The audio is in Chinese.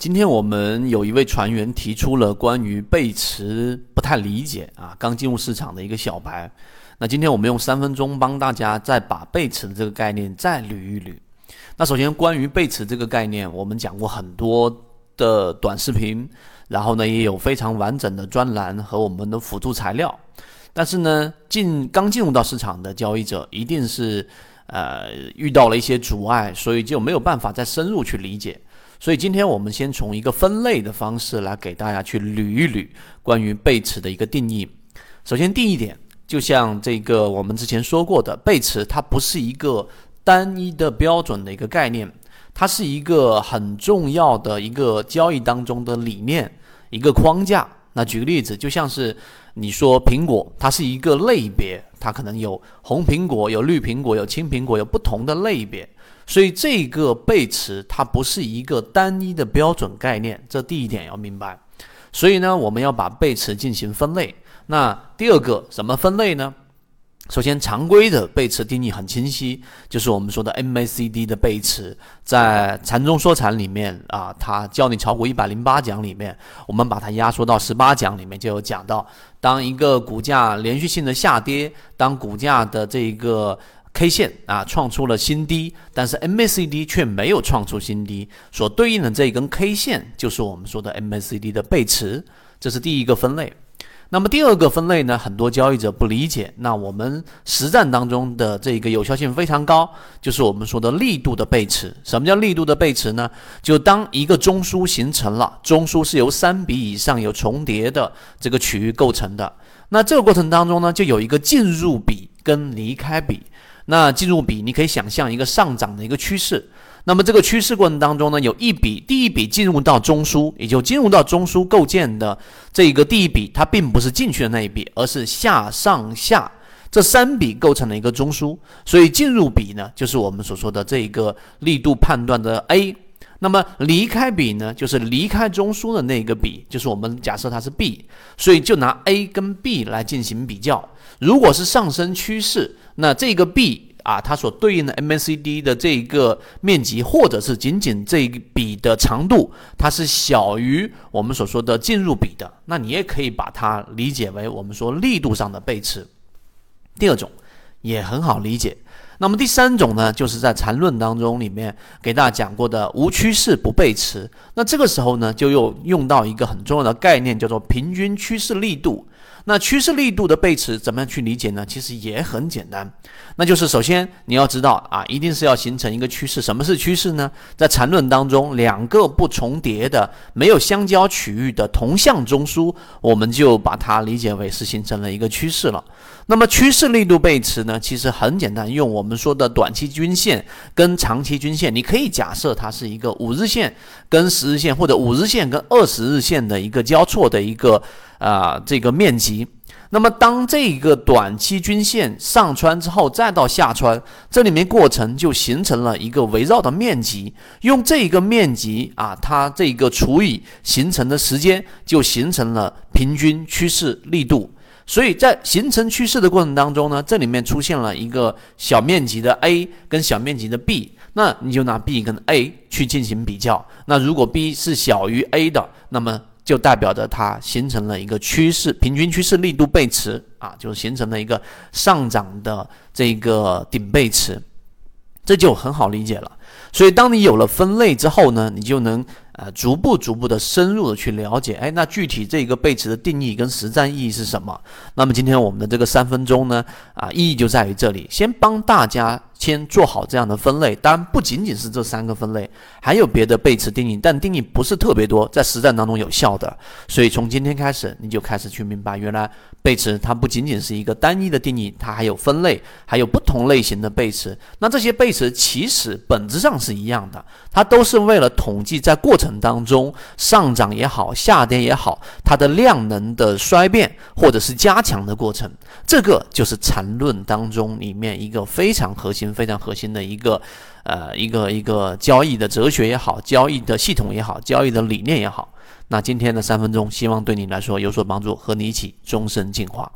今天我们有一位船员提出了关于背驰不太理解啊，刚进入市场的一个小白。那今天我们用三分钟帮大家再把背驰的这个概念再捋一捋。那首先关于背驰这个概念，我们讲过很多的短视频，然后呢也有非常完整的专栏和我们的辅助材料。但是呢，进刚进入到市场的交易者一定是呃遇到了一些阻碍，所以就没有办法再深入去理解。所以今天我们先从一个分类的方式来给大家去捋一捋关于背驰的一个定义。首先第一点，就像这个我们之前说过的，背驰它不是一个单一的标准的一个概念，它是一个很重要的一个交易当中的理念，一个框架。那举个例子，就像是你说苹果，它是一个类别，它可能有红苹果、有绿苹果、有青苹果，有不同的类别。所以这个背驰它不是一个单一的标准概念，这第一点要明白。所以呢，我们要把背驰进行分类。那第二个怎么分类呢？首先，常规的背驰定义很清晰，就是我们说的 MACD 的背驰，在禅中说禅里面啊，它教你炒股一百零八讲里面，我们把它压缩到十八讲里面就有讲到，当一个股价连续性的下跌，当股价的这一个。K 线啊创出了新低，但是 MACD 却没有创出新低，所对应的这一根 K 线就是我们说的 MACD 的背驰，这是第一个分类。那么第二个分类呢，很多交易者不理解。那我们实战当中的这个有效性非常高，就是我们说的力度的背驰。什么叫力度的背驰呢？就当一个中枢形成了，中枢是由三笔以上有重叠的这个区域构成的，那这个过程当中呢，就有一个进入比跟离开比。那进入比，你可以想象一个上涨的一个趋势。那么这个趋势过程当中呢，有一笔，第一笔进入到中枢，也就进入到中枢构建的这一个第一笔，它并不是进去的那一笔，而是下上下这三笔构成了一个中枢。所以进入比呢，就是我们所说的这一个力度判断的 A。那么离开比呢，就是离开中枢的那个比，就是我们假设它是 B。所以就拿 A 跟 B 来进行比较。如果是上升趋势，那这个 B 啊，它所对应的 MACD 的这个面积，或者是仅仅这一笔的长度，它是小于我们所说的进入比的，那你也可以把它理解为我们说力度上的背驰。第二种也很好理解。那么第三种呢，就是在缠论当中里面给大家讲过的无趋势不背驰。那这个时候呢，就又用到一个很重要的概念，叫做平均趋势力度。那趋势力度的背驰怎么样去理解呢？其实也很简单，那就是首先你要知道啊，一定是要形成一个趋势。什么是趋势呢？在缠论当中，两个不重叠的、没有相交区域的同向中枢，我们就把它理解为是形成了一个趋势了。那么趋势力度背驰呢，其实很简单，用我们说的短期均线跟长期均线，你可以假设它是一个五日线跟十日线，或者五日线跟二十日线的一个交错的一个。啊，这个面积，那么当这个短期均线上穿之后，再到下穿，这里面过程就形成了一个围绕的面积，用这一个面积啊，它这个除以形成的时间，就形成了平均趋势力度。所以在形成趋势的过程当中呢，这里面出现了一个小面积的 A 跟小面积的 B，那你就拿 B 跟 A 去进行比较，那如果 B 是小于 A 的，那么就代表着它形成了一个趋势，平均趋势力度背驰啊，就形成了一个上涨的这个顶背驰，这就很好理解了。所以，当你有了分类之后呢，你就能呃逐步逐步的深入的去了解，哎，那具体这个背驰的定义跟实战意义是什么？那么今天我们的这个三分钟呢，啊，意义就在于这里，先帮大家先做好这样的分类。当然，不仅仅是这三个分类，还有别的背驰定义，但定义不是特别多，在实战当中有效的。所以从今天开始，你就开始去明白，原来背驰它不仅仅是一个单一的定义，它还有分类，还有不同类型的背驰。那这些背驰其实本质上是一样的，它都是为了统计在过程当中上涨也好，下跌也好，它的量能的衰变或者是加强的过程。这个就是缠论当中里面一个非常核心、非常核心的一个，呃，一个一个交易的哲学也好，交易的系统也好，交易的理念也好。那今天的三分钟，希望对你来说有所帮助，和你一起终身进化。